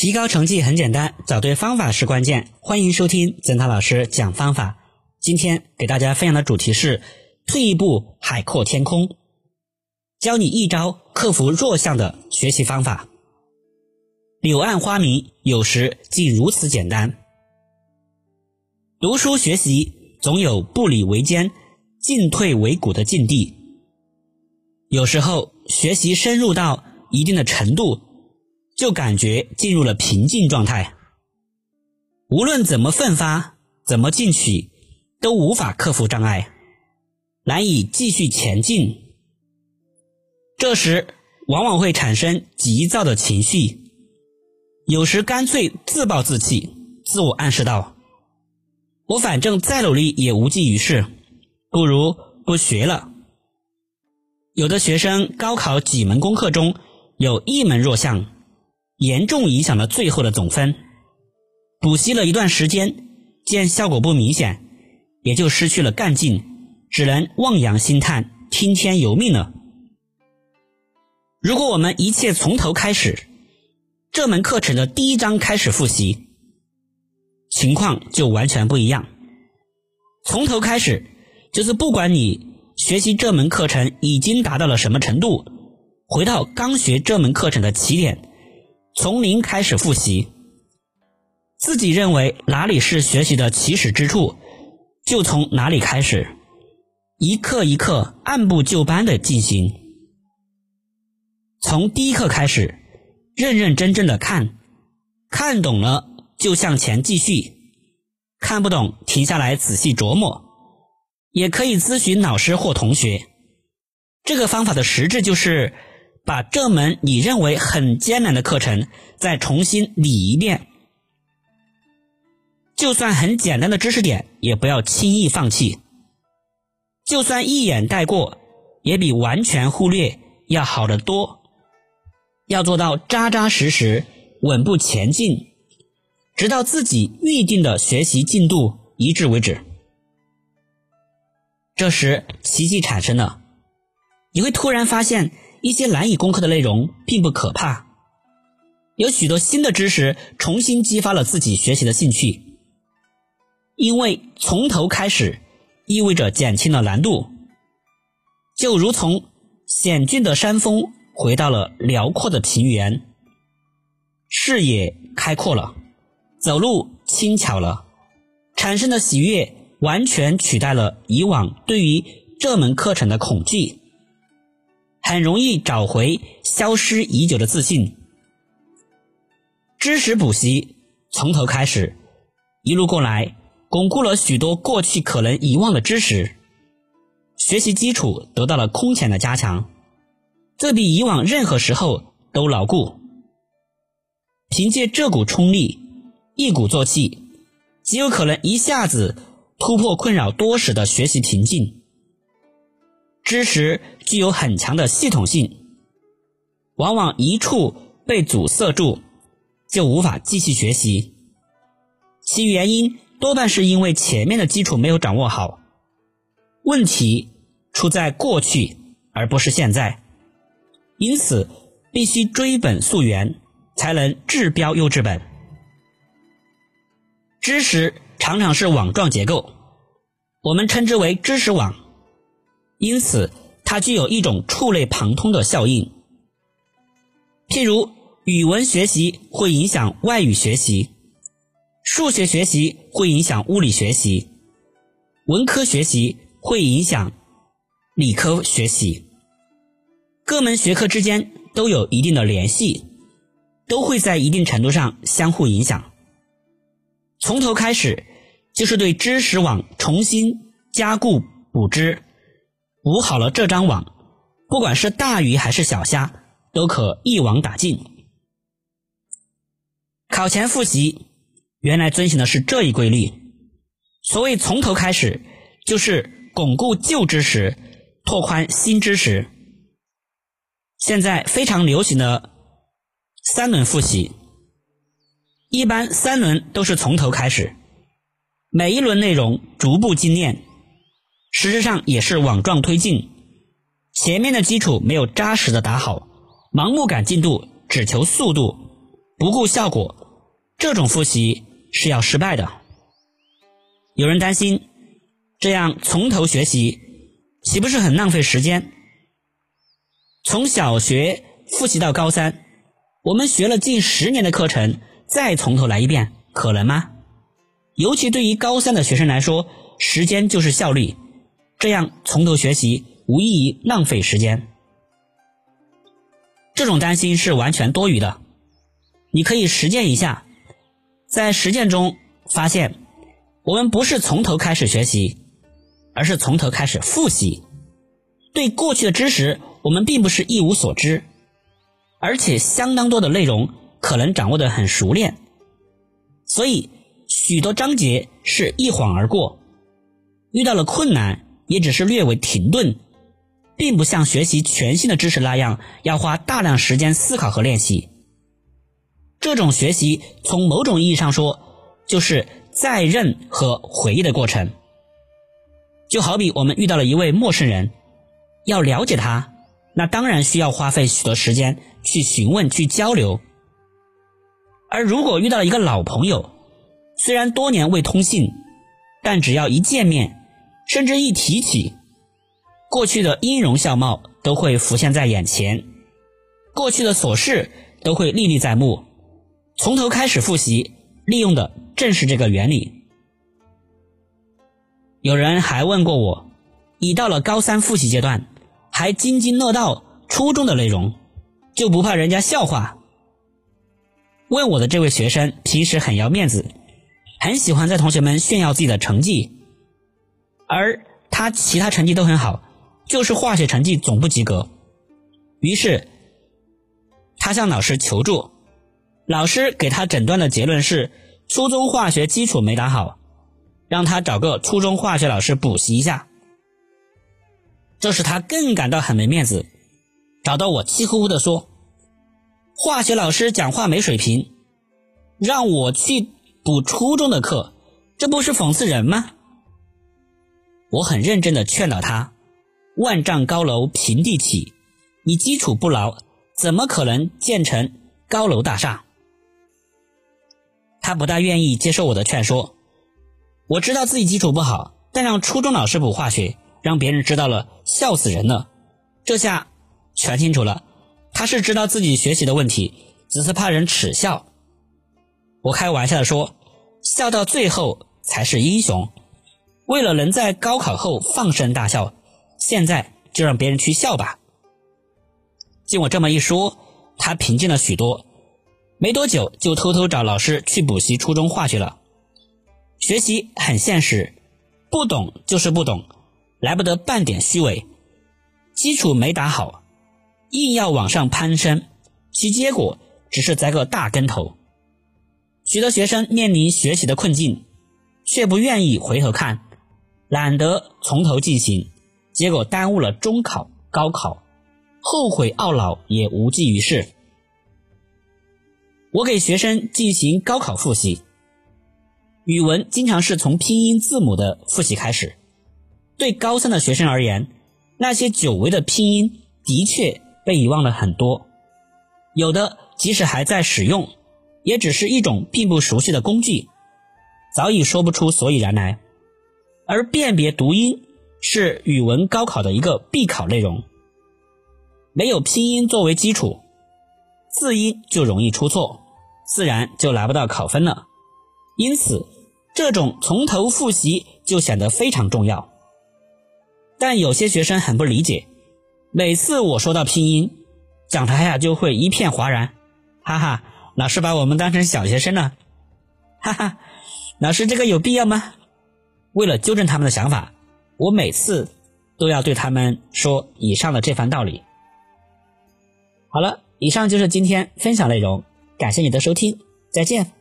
提高成绩很简单，找对方法是关键。欢迎收听曾涛老师讲方法。今天给大家分享的主题是：退一步海阔天空，教你一招克服弱项的学习方法。柳暗花明，有时竟如此简单。读书学习总有步履维艰、进退维谷的境地。有时候学习深入到一定的程度，就感觉进入了平静状态。无论怎么奋发，怎么进取，都无法克服障碍，难以继续前进。这时往往会产生急躁的情绪。有时干脆自暴自弃，自我暗示道：“我反正再努力也无济于事，不如不学了。”有的学生高考几门功课中有一门弱项，严重影响了最后的总分。补习了一段时间，见效果不明显，也就失去了干劲，只能望洋兴叹，听天由命了。如果我们一切从头开始。这门课程的第一章开始复习，情况就完全不一样。从头开始，就是不管你学习这门课程已经达到了什么程度，回到刚学这门课程的起点，从零开始复习。自己认为哪里是学习的起始之处，就从哪里开始，一课一课按部就班的进行，从第一课开始。认认真真的看，看懂了就向前继续，看不懂停下来仔细琢磨，也可以咨询老师或同学。这个方法的实质就是把这门你认为很艰难的课程再重新理一遍，就算很简单的知识点也不要轻易放弃，就算一眼带过，也比完全忽略要好得多。要做到扎扎实实、稳步前进，直到自己预定的学习进度一致为止。这时，奇迹产生了，你会突然发现一些难以攻克的内容并不可怕，有许多新的知识重新激发了自己学习的兴趣。因为从头开始，意味着减轻了难度，就如从险峻的山峰。回到了辽阔的平原，视野开阔了，走路轻巧了，产生的喜悦完全取代了以往对于这门课程的恐惧，很容易找回消失已久的自信。知识补习从头开始，一路过来，巩固了许多过去可能遗忘的知识，学习基础得到了空前的加强。这比以往任何时候都牢固。凭借这股冲力，一鼓作气，极有可能一下子突破困扰多时的学习瓶颈。知识具有很强的系统性，往往一处被阻塞住，就无法继续学习。其原因多半是因为前面的基础没有掌握好。问题出在过去，而不是现在。因此，必须追本溯源，才能治标又治本。知识常常是网状结构，我们称之为知识网，因此它具有一种触类旁通的效应。譬如，语文学习会影响外语学习，数学学习会影响物理学习，文科学习会影响理科学习。各门学科之间都有一定的联系，都会在一定程度上相互影响。从头开始，就是对知识网重新加固补知，补好了这张网，不管是大鱼还是小虾，都可一网打尽。考前复习原来遵循的是这一规律。所谓从头开始，就是巩固旧知识，拓宽新知识。现在非常流行的三轮复习，一般三轮都是从头开始，每一轮内容逐步精炼，实质上也是网状推进。前面的基础没有扎实的打好，盲目赶进度，只求速度，不顾效果，这种复习是要失败的。有人担心，这样从头学习岂不是很浪费时间？从小学复习到高三，我们学了近十年的课程，再从头来一遍，可能吗？尤其对于高三的学生来说，时间就是效率，这样从头学习无异于浪费时间。这种担心是完全多余的。你可以实践一下，在实践中发现，我们不是从头开始学习，而是从头开始复习。对过去的知识，我们并不是一无所知，而且相当多的内容可能掌握的很熟练，所以许多章节是一晃而过。遇到了困难，也只是略微停顿。并不像学习全新的知识那样要花大量时间思考和练习。这种学习从某种意义上说，就是在认和回忆的过程。就好比我们遇到了一位陌生人，要了解他，那当然需要花费许多时间去询问、去交流。而如果遇到了一个老朋友，虽然多年未通信，但只要一见面，甚至一提起。过去的音容笑貌都会浮现在眼前，过去的琐事都会历历在目。从头开始复习，利用的正是这个原理。有人还问过我，已到了高三复习阶段，还津津乐道初中的内容，就不怕人家笑话？问我的这位学生平时很要面子，很喜欢在同学们炫耀自己的成绩，而他其他成绩都很好。就是化学成绩总不及格，于是他向老师求助，老师给他诊断的结论是初中化学基础没打好，让他找个初中化学老师补习一下。这使他更感到很没面子，找到我气呼呼的说：“化学老师讲话没水平，让我去补初中的课，这不是讽刺人吗？”我很认真的劝导他。万丈高楼平地起，你基础不牢，怎么可能建成高楼大厦？他不大愿意接受我的劝说。我知道自己基础不好，但让初中老师补化学，让别人知道了，笑死人了。这下全清楚了，他是知道自己学习的问题，只是怕人耻笑。我开玩笑的说，笑到最后才是英雄。为了能在高考后放声大笑。现在就让别人去笑吧。经我这么一说，他平静了许多，没多久就偷偷找老师去补习初中化学了。学习很现实，不懂就是不懂，来不得半点虚伪。基础没打好，硬要往上攀升，其结果只是栽个大跟头。许多学生面临学习的困境，却不愿意回头看，懒得从头进行。结果耽误了中考、高考，后悔懊恼也无济于事。我给学生进行高考复习，语文经常是从拼音字母的复习开始。对高三的学生而言，那些久违的拼音的确被遗忘了很多，有的即使还在使用，也只是一种并不熟悉的工具，早已说不出所以然来。而辨别读音。是语文高考的一个必考内容，没有拼音作为基础，字音就容易出错，自然就拿不到考分了。因此，这种从头复习就显得非常重要。但有些学生很不理解，每次我说到拼音，讲台下就会一片哗然，哈哈，老师把我们当成小学生了，哈哈，老师这个有必要吗？为了纠正他们的想法。我每次都要对他们说以上的这番道理。好了，以上就是今天分享内容，感谢你的收听，再见。